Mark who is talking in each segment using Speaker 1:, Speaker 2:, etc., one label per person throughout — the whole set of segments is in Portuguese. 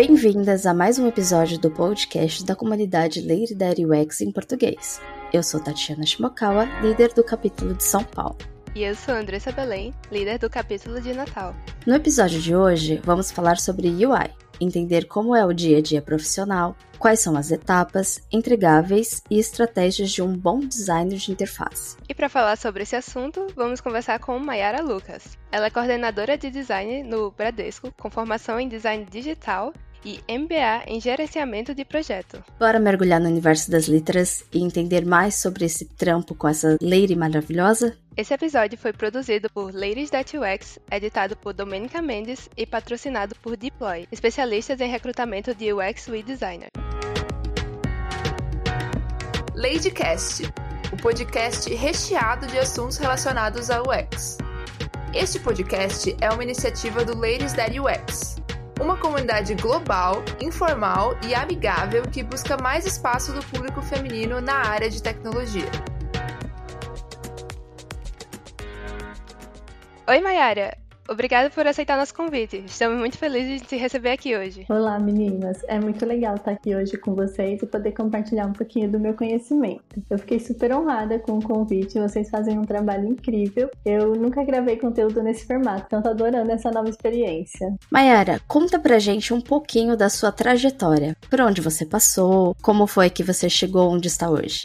Speaker 1: Bem-vindas a mais um episódio do podcast da comunidade Lady Daddy UX em português. Eu sou Tatiana Shimokawa, líder do capítulo de São Paulo.
Speaker 2: E eu sou Andressa Belém, líder do capítulo de Natal.
Speaker 1: No episódio de hoje, vamos falar sobre UI, entender como é o dia a dia profissional, quais são as etapas, entregáveis e estratégias de um bom designer de interface.
Speaker 2: E para falar sobre esse assunto, vamos conversar com Mayara Lucas. Ela é coordenadora de design no Bradesco, com formação em design digital e MBA em gerenciamento de projeto.
Speaker 1: Bora mergulhar no universo das letras e entender mais sobre esse trampo com essa lady maravilhosa?
Speaker 2: Esse episódio foi produzido por Ladies That UX, editado por Domenica Mendes e patrocinado por Deploy, especialistas em recrutamento de UX e Designer.
Speaker 3: Ladycast, o podcast recheado de assuntos relacionados à UX. Este podcast é uma iniciativa do Ladies That UX, uma comunidade global, informal e amigável que busca mais espaço do público feminino na área de tecnologia.
Speaker 2: Oi, Mayara! Obrigada por aceitar nosso convite. Estamos muito felizes de te receber aqui hoje.
Speaker 4: Olá, meninas. É muito legal estar aqui hoje com vocês e poder compartilhar um pouquinho do meu conhecimento. Eu fiquei super honrada com o convite. Vocês fazem um trabalho incrível. Eu nunca gravei conteúdo nesse formato, então tô adorando essa nova experiência.
Speaker 1: Mayara, conta pra gente um pouquinho da sua trajetória. Por onde você passou? Como foi que você chegou onde está hoje?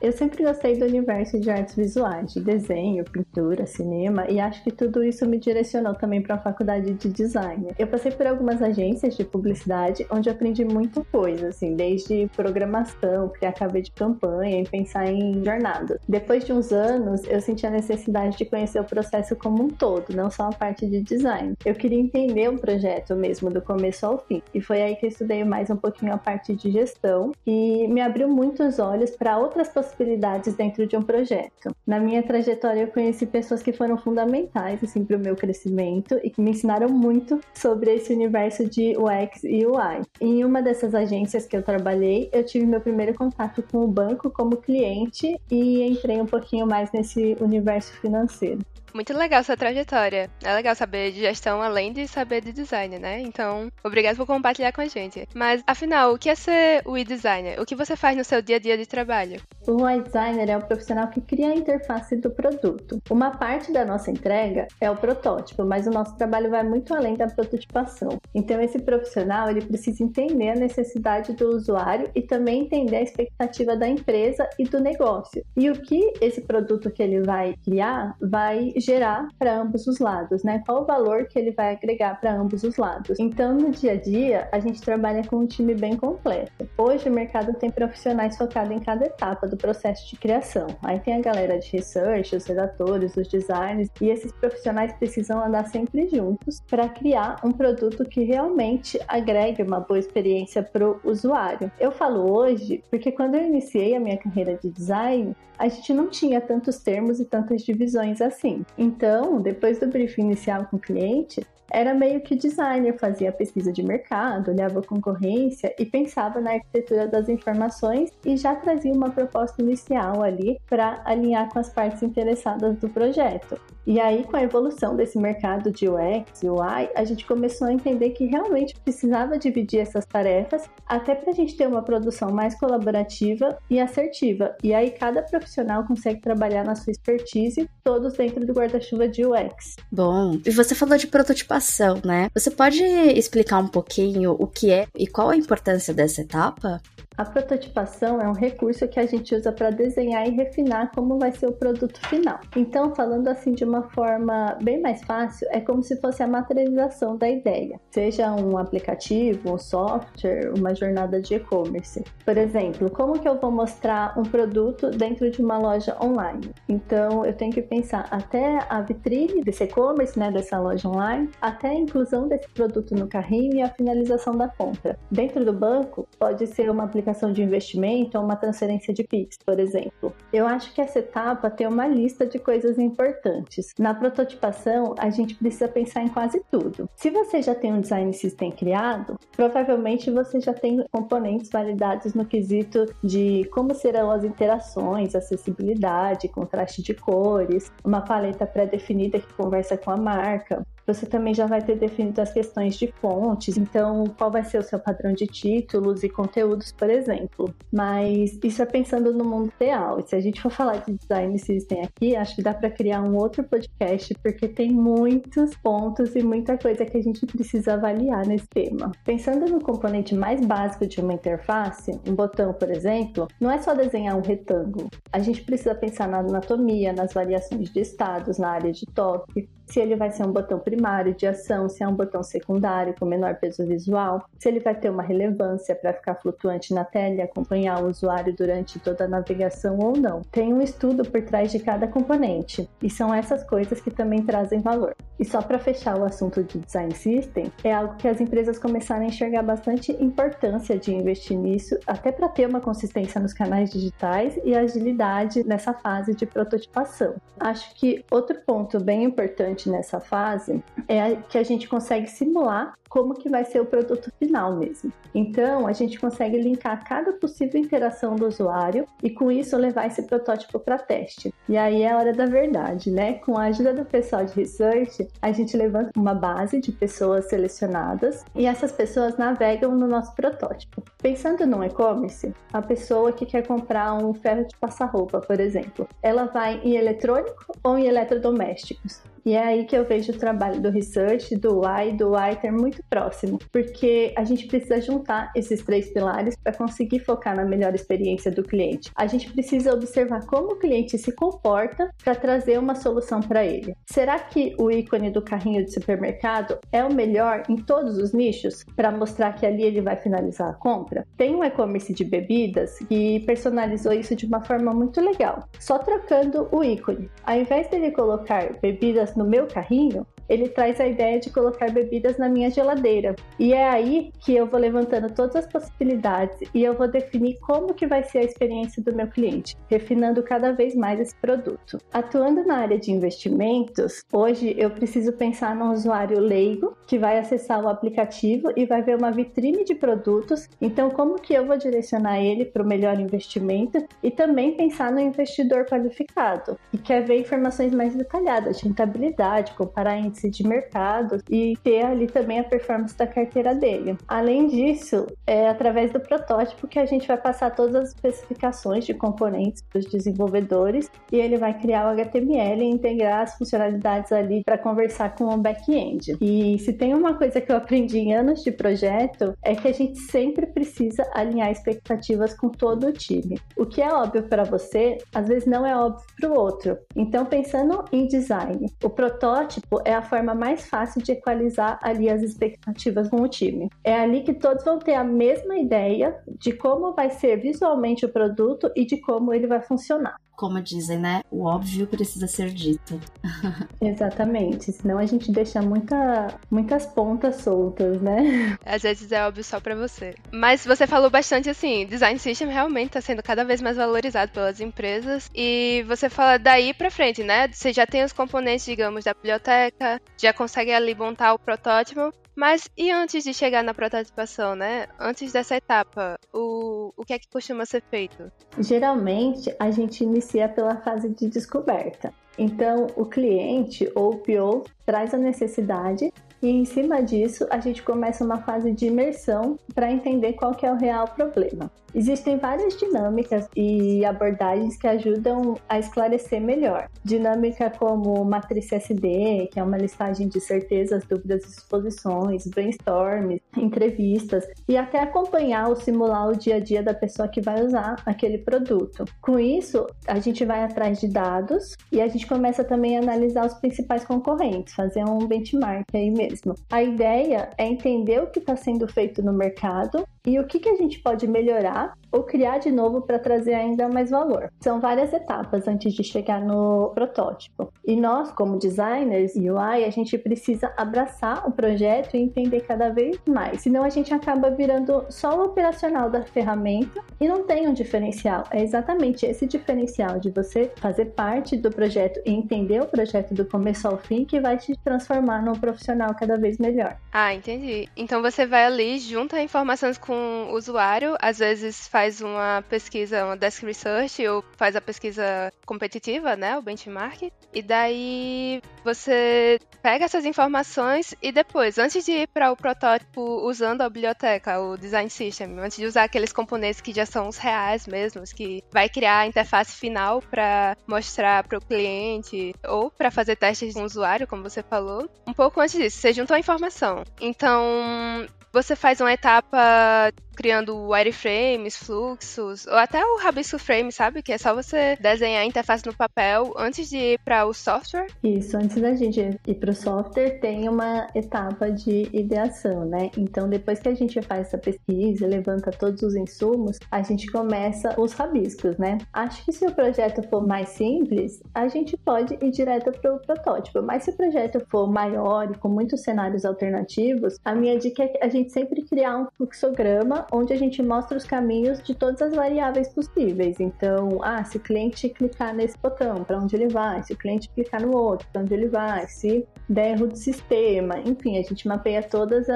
Speaker 4: Eu sempre gostei do universo de artes visuais, de desenho, pintura, cinema, e acho que tudo isso me direcionou também para a faculdade de design. Eu passei por algumas agências de publicidade onde aprendi muita coisa, assim, desde programação, criar cabo de campanha e pensar em jornadas. Depois de uns anos, eu senti a necessidade de conhecer o processo como um todo, não só a parte de design. Eu queria entender o projeto mesmo do começo ao fim, e foi aí que eu estudei mais um pouquinho a parte de gestão e me abriu muito os olhos para outras possibilidades possibilidades dentro de um projeto. Na minha trajetória, eu conheci pessoas que foram fundamentais assim, para o meu crescimento e que me ensinaram muito sobre esse universo de UX e UI. Em uma dessas agências que eu trabalhei, eu tive meu primeiro contato com o banco como cliente e entrei um pouquinho mais nesse universo financeiro.
Speaker 2: Muito legal sua trajetória. É legal saber de gestão além de saber de design, né? Então, obrigado por compartilhar com a gente. Mas, afinal, o que é ser UI designer? O que você faz no seu dia a dia de trabalho?
Speaker 4: O UI designer é o profissional que cria a interface do produto. Uma parte da nossa entrega é o protótipo, mas o nosso trabalho vai muito além da prototipação. Então, esse profissional ele precisa entender a necessidade do usuário e também entender a expectativa da empresa e do negócio. E o que esse produto que ele vai criar vai gerar para ambos os lados, né? Qual o valor que ele vai agregar para ambos os lados. Então, no dia a dia, a gente trabalha com um time bem completo. Hoje, o mercado tem profissionais focados em cada etapa do processo de criação. Aí tem a galera de research, os redatores, os designers, e esses profissionais precisam andar sempre juntos para criar um produto que realmente agregue uma boa experiência para o usuário. Eu falo hoje porque quando eu iniciei a minha carreira de design, a gente não tinha tantos termos e tantas divisões assim. Então, depois do briefing inicial com o cliente, era meio que designer, fazia pesquisa de mercado, olhava a concorrência e pensava na arquitetura das informações e já trazia uma proposta inicial ali para alinhar com as partes interessadas do projeto. E aí, com a evolução desse mercado de UX e UI, a gente começou a entender que realmente precisava dividir essas tarefas até para a gente ter uma produção mais colaborativa e assertiva. E aí, cada profissional consegue trabalhar na sua expertise, todos dentro do guarda-chuva de UX.
Speaker 1: Bom, e você falou de prototipação, né? Você pode explicar um pouquinho o que é e qual a importância dessa etapa?
Speaker 4: A prototipação é um recurso que a gente usa para desenhar e refinar como vai ser o produto final. Então, falando assim de uma forma bem mais fácil, é como se fosse a materialização da ideia, seja um aplicativo, um software, uma jornada de e-commerce. Por exemplo, como que eu vou mostrar um produto dentro de uma loja online? Então, eu tenho que pensar até a vitrine desse e-commerce, né, dessa loja online, até a inclusão desse produto no carrinho e a finalização da compra. Dentro do banco, pode ser uma aplicação de investimento ou uma transferência de PIX, por exemplo. Eu acho que essa etapa tem uma lista de coisas importantes. Na prototipação, a gente precisa pensar em quase tudo. Se você já tem um design system criado, provavelmente você já tem componentes validados no quesito de como serão as interações, acessibilidade, contraste de cores, uma paleta pré-definida que conversa com a marca. Você também já vai ter definido as questões de fontes, então qual vai ser o seu padrão de títulos e conteúdos, por exemplo. Mas isso é pensando no mundo real. E se a gente for falar de design system aqui, acho que dá para criar um outro podcast, porque tem muitos pontos e muita coisa que a gente precisa avaliar nesse tema. Pensando no componente mais básico de uma interface, um botão, por exemplo, não é só desenhar um retângulo. A gente precisa pensar na anatomia, nas variações de estados, na área de toque, se ele vai ser um botão primário de ação, se é um botão secundário com menor peso visual, se ele vai ter uma relevância para ficar flutuante na tela e acompanhar o usuário durante toda a navegação ou não. Tem um estudo por trás de cada componente e são essas coisas que também trazem valor. E só para fechar o assunto de design system, é algo que as empresas começaram a enxergar bastante importância de investir nisso, até para ter uma consistência nos canais digitais e agilidade nessa fase de prototipação. Acho que outro ponto bem importante importante nessa fase é que a gente consegue simular como que vai ser o produto final mesmo. Então, a gente consegue linkar cada possível interação do usuário e com isso levar esse protótipo para teste. E aí é a hora da verdade, né? Com a ajuda do pessoal de research, a gente levanta uma base de pessoas selecionadas e essas pessoas navegam no nosso protótipo. Pensando no e-commerce, a pessoa que quer comprar um ferro de passar roupa, por exemplo, ela vai em eletrônico ou em eletrodomésticos. E é aí que eu vejo o trabalho do research, do why, do why ter muito próximo, porque a gente precisa juntar esses três pilares para conseguir focar na melhor experiência do cliente. A gente precisa observar como o cliente se comporta para trazer uma solução para ele. Será que o ícone do carrinho de supermercado é o melhor em todos os nichos para mostrar que ali ele vai finalizar a compra? Tem um e-commerce de bebidas que personalizou isso de uma forma muito legal, só trocando o ícone. Ao invés dele colocar bebidas no meu carrinho, ele traz a ideia de colocar bebidas na minha geladeira. E é aí que eu vou levantando todas as possibilidades e eu vou definir como que vai ser a experiência do meu cliente, refinando cada vez mais esse produto. Atuando na área de investimentos, hoje eu preciso pensar no usuário leigo que vai acessar o aplicativo e vai ver uma vitrine de produtos. Então, como que eu vou direcionar ele para o melhor investimento e também pensar no investidor qualificado, que quer ver informações mais detalhadas de rentabilidade, comparar índices de mercado e ter ali também a performance da carteira dele. Além disso, é através do protótipo que a gente vai passar todas as especificações de componentes para os desenvolvedores e ele vai criar o HTML e integrar as funcionalidades ali para conversar com o back-end. E se tem uma coisa que eu aprendi em anos de projeto é que a gente sempre precisa alinhar expectativas com todo o time. O que é óbvio para você, às vezes não é óbvio para o outro. Então, pensando em design, o protótipo é a forma mais fácil de equalizar ali as expectativas com o time. É ali que todos vão ter a mesma ideia de como vai ser visualmente o produto e de como ele vai funcionar
Speaker 1: como dizem, né? O óbvio precisa ser dito.
Speaker 4: Exatamente, senão a gente deixa muita, muitas pontas soltas, né?
Speaker 2: Às vezes é óbvio só para você. Mas você falou bastante assim, design system realmente tá sendo cada vez mais valorizado pelas empresas e você fala daí para frente, né? Você já tem os componentes, digamos, da biblioteca, já consegue ali montar o protótipo, mas e antes de chegar na prototipação, né? Antes dessa etapa, o, o que é que costuma ser feito?
Speaker 4: Geralmente, a gente inicia pela fase de descoberta. Então, o cliente ou o PO traz a necessidade e em cima disso a gente começa uma fase de imersão para entender qual que é o real problema. Existem várias dinâmicas e abordagens que ajudam a esclarecer melhor. Dinâmica como matriz SD, que é uma listagem de certezas, dúvidas e suposições, brainstorms, entrevistas e até acompanhar ou simular o dia a dia da pessoa que vai usar aquele produto. Com isso, a gente vai atrás de dados e a gente começa também a analisar os principais concorrentes, fazer um benchmark aí mesmo. A ideia é entender o que está sendo feito no mercado e o que, que a gente pode melhorar ou criar de novo para trazer ainda mais valor. São várias etapas antes de chegar no protótipo. E nós, como designers UI, a gente precisa abraçar o projeto e entender cada vez mais. Senão a gente acaba virando só o operacional da ferramenta e não tem um diferencial. É exatamente esse diferencial de você fazer parte do projeto e entender o projeto do começo ao fim que vai te transformar num profissional cada vez melhor.
Speaker 2: Ah, entendi. Então você vai ali, junta informações com o usuário, às vezes faz uma pesquisa, uma desk research, ou faz a pesquisa competitiva, né, o benchmark, e daí você pega essas informações e depois, antes de ir para o protótipo usando a biblioteca, o design system, antes de usar aqueles componentes que já são os reais mesmos, que vai criar a interface final para mostrar para o cliente ou para fazer testes com o usuário, como você falou, um pouco antes disso, você juntou a informação. Então, você faz uma etapa criando wireframes, fluxos, ou até o Rabisco Frame, sabe? Que é só você desenhar a interface no papel antes de ir para o software.
Speaker 4: Isso, antes da gente ir para o software, tem uma etapa de ideação, né? Então, depois que a gente faz essa pesquisa, levanta todos os insumos, a gente começa os rabiscos, né? Acho que se o projeto for mais simples, a gente pode ir direto para o protótipo, mas se o projeto for maior e com muitos cenários alternativos, a minha dica é a gente sempre criar um fluxograma onde a gente mostra os caminhos de todas as variáveis possíveis. Então, ah, se o cliente clicar nesse botão, para onde ele vai? Se o cliente clicar no outro, para onde ele vai? Se der erro do sistema, enfim, a gente mapeia todos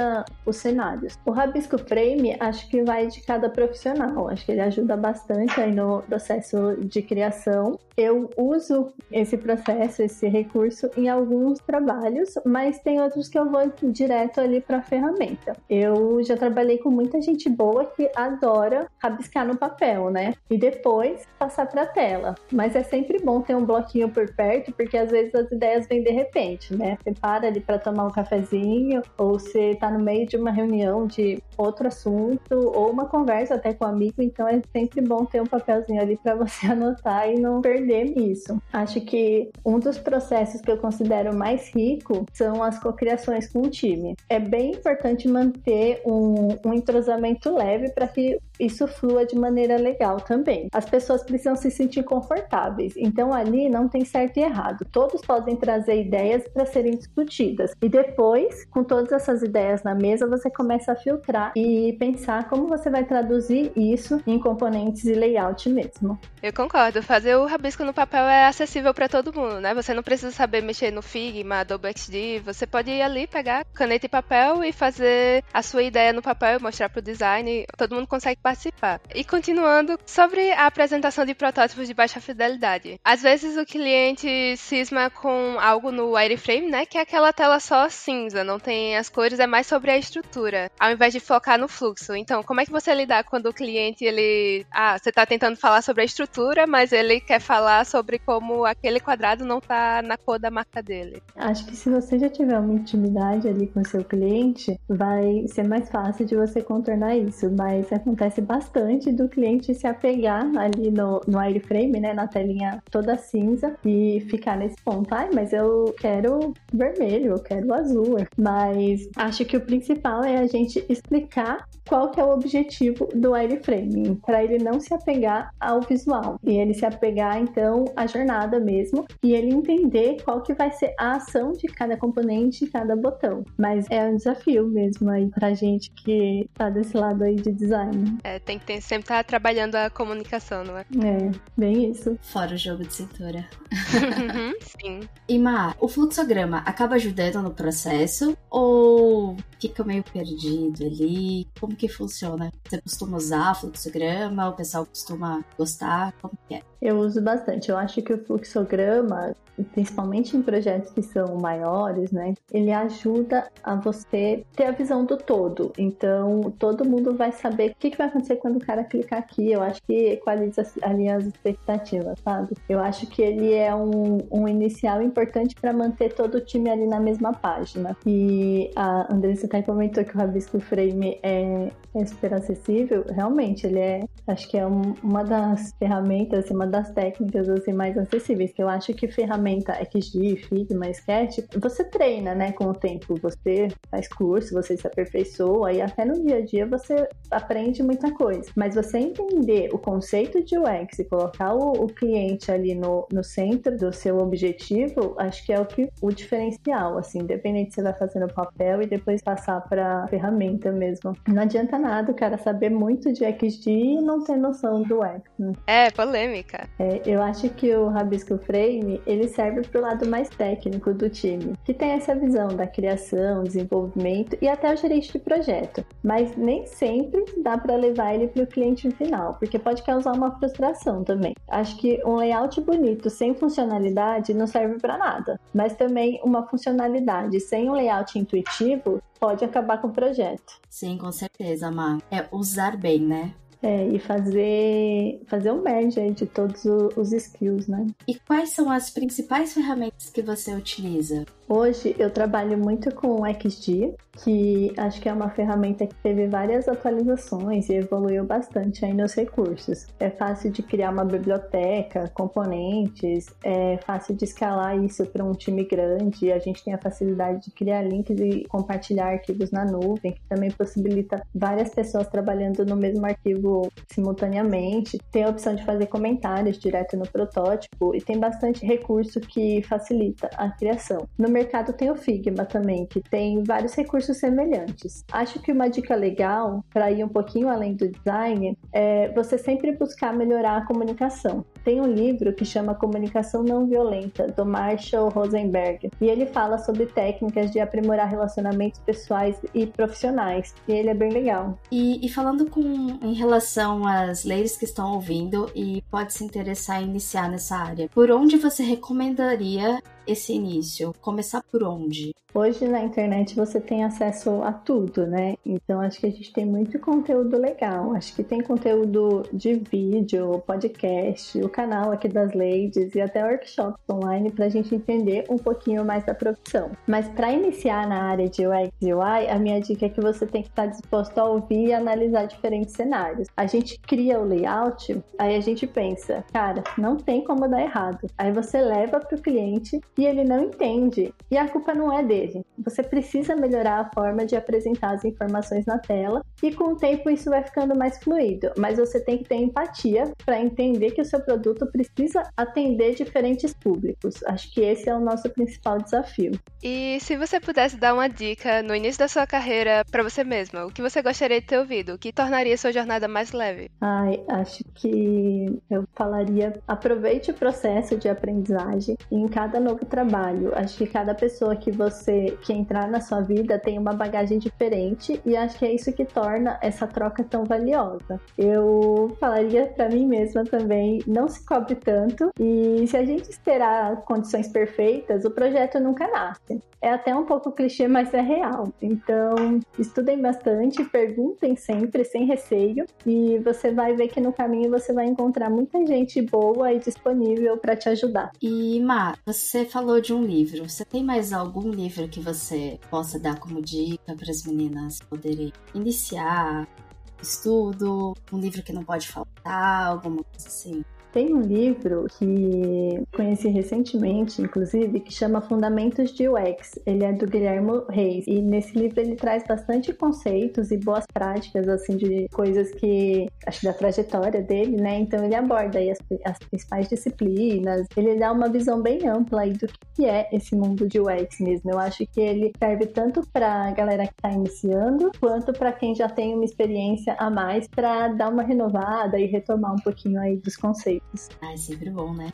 Speaker 4: os cenários. O Rabisco Frame, acho que vai de cada profissional, acho que ele ajuda bastante aí no processo de criação. Eu uso esse processo, esse recurso em alguns trabalhos, mas tem outros que eu vou direto ali para a ferramenta. Eu já trabalhei com muita gente boa pessoa que adora rabiscar no papel, né? E depois passar para tela. Mas é sempre bom ter um bloquinho por perto, porque às vezes as ideias vêm de repente, né? Você para ali para tomar um cafezinho, ou você tá no meio de uma reunião de outro assunto, ou uma conversa até com um amigo, então é sempre bom ter um papelzinho ali para você anotar e não perder isso. Acho que um dos processos que eu considero mais rico são as cocriações com o time. É bem importante manter um, um entrosamento leve para que isso flua de maneira legal também. As pessoas precisam se sentir confortáveis, então ali não tem certo e errado. Todos podem trazer ideias para serem discutidas e depois, com todas essas ideias na mesa, você começa a filtrar e pensar como você vai traduzir isso em componentes e layout mesmo.
Speaker 2: Eu concordo. Fazer o rabisco no papel é acessível para todo mundo, né? Você não precisa saber mexer no Figma, Adobe XD. Você pode ir ali pegar caneta e papel e fazer a sua ideia no papel e mostrar para o design. Todo mundo consegue participar. E continuando, sobre a apresentação de protótipos de baixa fidelidade. Às vezes o cliente cisma com algo no wireframe, né, que é aquela tela só cinza, não tem as cores, é mais sobre a estrutura, ao invés de focar no fluxo. Então, como é que você lidar quando o cliente, ele, ah, você está tentando falar sobre a estrutura, mas ele quer falar sobre como aquele quadrado não está na cor da marca dele?
Speaker 4: Acho que se você já tiver uma intimidade ali com seu cliente, vai ser mais fácil de você contornar isso, mas acontece bastante do cliente se apegar ali no, no wireframe, né, na telinha toda cinza e ficar nesse ponto. Ai, mas eu quero vermelho, eu quero azul. Mas acho que o principal é a gente explicar qual que é o objetivo do wireframe, para ele não se apegar ao visual e ele se apegar então à jornada mesmo e ele entender qual que vai ser a ação de cada componente, cada botão. Mas é um desafio mesmo aí pra gente que tá desse lado aí de design.
Speaker 2: É, tem que ter, sempre estar tá trabalhando a comunicação, não é?
Speaker 4: É, bem isso.
Speaker 1: Fora o jogo de cintura.
Speaker 2: Uhum, sim.
Speaker 1: E Mar, o fluxograma acaba ajudando no processo ou fica meio perdido ali? Como que funciona? Você costuma usar fluxograma? O pessoal costuma gostar? Como que é?
Speaker 4: Eu uso bastante. Eu acho que o fluxograma, principalmente em projetos que são maiores, né, ele ajuda a você ter a visão do todo. Então, todo mundo vai saber o que, que vai acontecer quando o cara clicar aqui. Eu acho que equaliza ali as expectativas, sabe? Eu acho que ele é um, um inicial importante para manter todo o time ali na mesma página. E a Andressa até comentou que o Rabisco Frame é, é super acessível. Realmente, ele é, acho que é um, uma das ferramentas, assim, uma das técnicas assim mais acessíveis, que eu acho que ferramenta XG, Figma, Sketch, você treina, né, com o tempo, você faz curso, você se aperfeiçoa e até no dia a dia você aprende muita coisa. Mas você entender o conceito de UX e colocar o, o cliente ali no, no centro do seu objetivo, acho que é o que o diferencial, assim, independente se você vai fazer no papel e depois passar para ferramenta mesmo. Não adianta nada o cara saber muito de XG e não ter noção do UX. Né?
Speaker 2: É, polêmica.
Speaker 4: É, eu acho que o Rabisco Frame ele serve para o lado mais técnico do time, que tem essa visão da criação, desenvolvimento e até o gerente de projeto. Mas nem sempre dá para levar ele para o cliente final, porque pode causar uma frustração também. Acho que um layout bonito sem funcionalidade não serve para nada, mas também uma funcionalidade sem um layout intuitivo pode acabar com o projeto.
Speaker 1: Sim, com certeza, Má. É usar bem, né?
Speaker 4: É, e fazer, fazer um merge aí de todos os skills, né?
Speaker 1: E quais são as principais ferramentas que você utiliza?
Speaker 4: Hoje eu trabalho muito com o XG, que acho que é uma ferramenta que teve várias atualizações e evoluiu bastante aí nos recursos. É fácil de criar uma biblioteca, componentes, é fácil de escalar isso para um time grande. A gente tem a facilidade de criar links e compartilhar arquivos na nuvem, que também possibilita várias pessoas trabalhando no mesmo arquivo simultaneamente. Tem a opção de fazer comentários direto no protótipo e tem bastante recurso que facilita a criação. No mercado tem o Figma também, que tem vários recursos semelhantes. Acho que uma dica legal para ir um pouquinho além do design é você sempre buscar melhorar a comunicação. Tem um livro que chama Comunicação Não Violenta, do Marshall Rosenberg, e ele fala sobre técnicas de aprimorar relacionamentos pessoais e profissionais, e ele é bem legal.
Speaker 1: E, e falando com, em relação às leis que estão ouvindo e pode se interessar em iniciar nessa área, por onde você recomendaria esse início? Começar por onde?
Speaker 4: Hoje na internet você tem acesso a tudo, né? Então acho que a gente tem muito conteúdo legal. Acho que tem conteúdo de vídeo, podcast, o canal aqui das Ladies e até workshops online para a gente entender um pouquinho mais da profissão. Mas para iniciar na área de UX e UI, a minha dica é que você tem que estar disposto a ouvir e analisar diferentes cenários. A gente cria o layout, aí a gente pensa, cara, não tem como dar errado. Aí você leva para o cliente e ele não entende. E a culpa não é dele. Você precisa melhorar a forma de apresentar as informações na tela e com o tempo isso vai ficando mais fluido. Mas você tem que ter empatia para entender que o seu produto precisa atender diferentes públicos. Acho que esse é o nosso principal desafio.
Speaker 2: E se você pudesse dar uma dica no início da sua carreira para você mesma, o que você gostaria de ter ouvido? O que tornaria sua jornada mais leve?
Speaker 4: Ai, acho que eu falaria aproveite o processo de aprendizagem em cada novo trabalho. Acho que cada pessoa que você que entrar na sua vida tem uma bagagem diferente e acho que é isso que torna essa troca tão valiosa. Eu falaria para mim mesma também, não se cobre tanto e se a gente esperar condições perfeitas, o projeto nunca nasce. É até um pouco clichê, mas é real. Então, estudem bastante, perguntem sempre, sem receio, e você vai ver que no caminho você vai encontrar muita gente boa e disponível para te ajudar.
Speaker 1: E, Má, você falou de um livro. Você tem mais algum livro que você possa dar como dica para as meninas poderem iniciar estudo? Um livro que não pode faltar, alguma coisa assim?
Speaker 4: Tem um livro que conheci recentemente, inclusive, que chama Fundamentos de UX. Ele é do Guilherme Reis. E nesse livro ele traz bastante conceitos e boas práticas, assim, de coisas que acho da trajetória dele, né? Então ele aborda as, as principais disciplinas. Ele dá uma visão bem ampla aí do que é esse mundo de UX mesmo. Eu acho que ele serve tanto para galera que está iniciando, quanto para quem já tem uma experiência a mais para dar uma renovada e retomar um pouquinho aí dos conceitos.
Speaker 1: Ah, é sempre bom, né?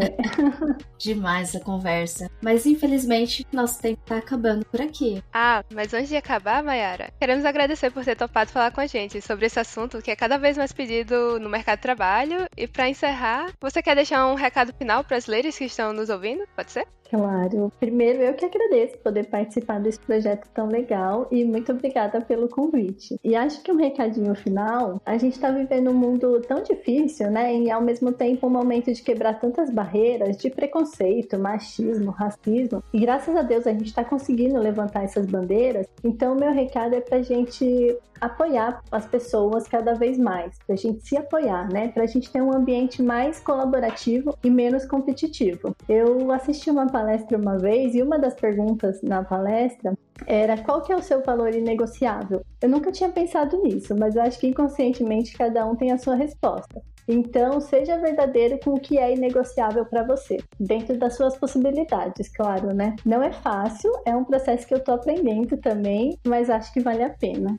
Speaker 1: É. Demais a conversa. Mas infelizmente, nosso tempo tá acabando por aqui.
Speaker 2: Ah, mas antes de acabar, Mayara, queremos agradecer por ter topado falar com a gente sobre esse assunto que é cada vez mais pedido no mercado de trabalho. E para encerrar, você quer deixar um recado final para as ladies que estão nos ouvindo? Pode ser?
Speaker 4: Claro. Primeiro, eu que agradeço poder participar desse projeto tão legal e muito obrigada pelo convite. E acho que um recadinho final, a gente está vivendo um mundo tão difícil, né? E ao mesmo tempo um momento de quebrar tantas barreiras de preconceito, machismo, racismo. E graças a Deus a gente está conseguindo levantar essas bandeiras. Então, meu recado é pra gente apoiar as pessoas cada vez mais, pra gente se apoiar, né? Pra gente ter um ambiente mais colaborativo e menos competitivo. Eu assisti uma palestra uma vez e uma das perguntas na palestra era qual que é o seu valor inegociável? Eu nunca tinha pensado nisso, mas eu acho que inconscientemente cada um tem a sua resposta. Então, seja verdadeiro com o que é inegociável para você, dentro das suas possibilidades, claro, né? Não é fácil, é um processo que eu tô aprendendo também, mas acho que vale a pena.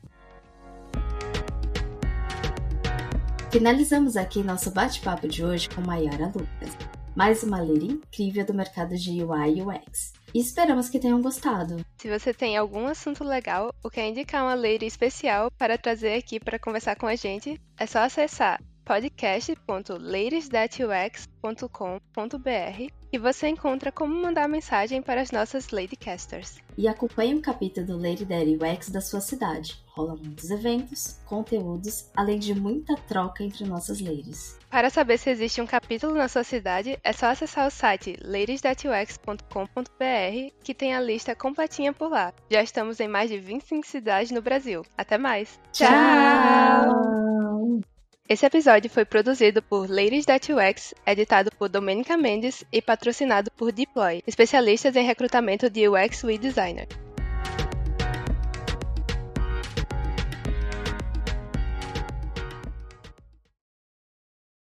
Speaker 1: Finalizamos aqui nosso bate-papo de hoje com Mayara Lucas, mais uma líder incrível do mercado de UI e UX. E esperamos que tenham gostado.
Speaker 2: Se você tem algum assunto legal ou quer indicar uma lady especial para trazer aqui para conversar com a gente, é só acessar podcast.ladiesthatux.com.br e você encontra como mandar mensagem para as nossas Ladycasters.
Speaker 1: E acompanhe um capítulo do Lady Daddy Wax da sua cidade. Rola muitos eventos, conteúdos, além de muita troca entre nossas ladies.
Speaker 2: Para saber se existe um capítulo na sua cidade, é só acessar o site ladiesthatux.com.br que tem a lista completinha por lá. Já estamos em mais de 25 cidades no Brasil. Até mais!
Speaker 4: Tchau!
Speaker 2: Esse episódio foi produzido por Ladies That UX, editado por Domenica Mendes e patrocinado por Deploy, especialistas em recrutamento de UX e Designer.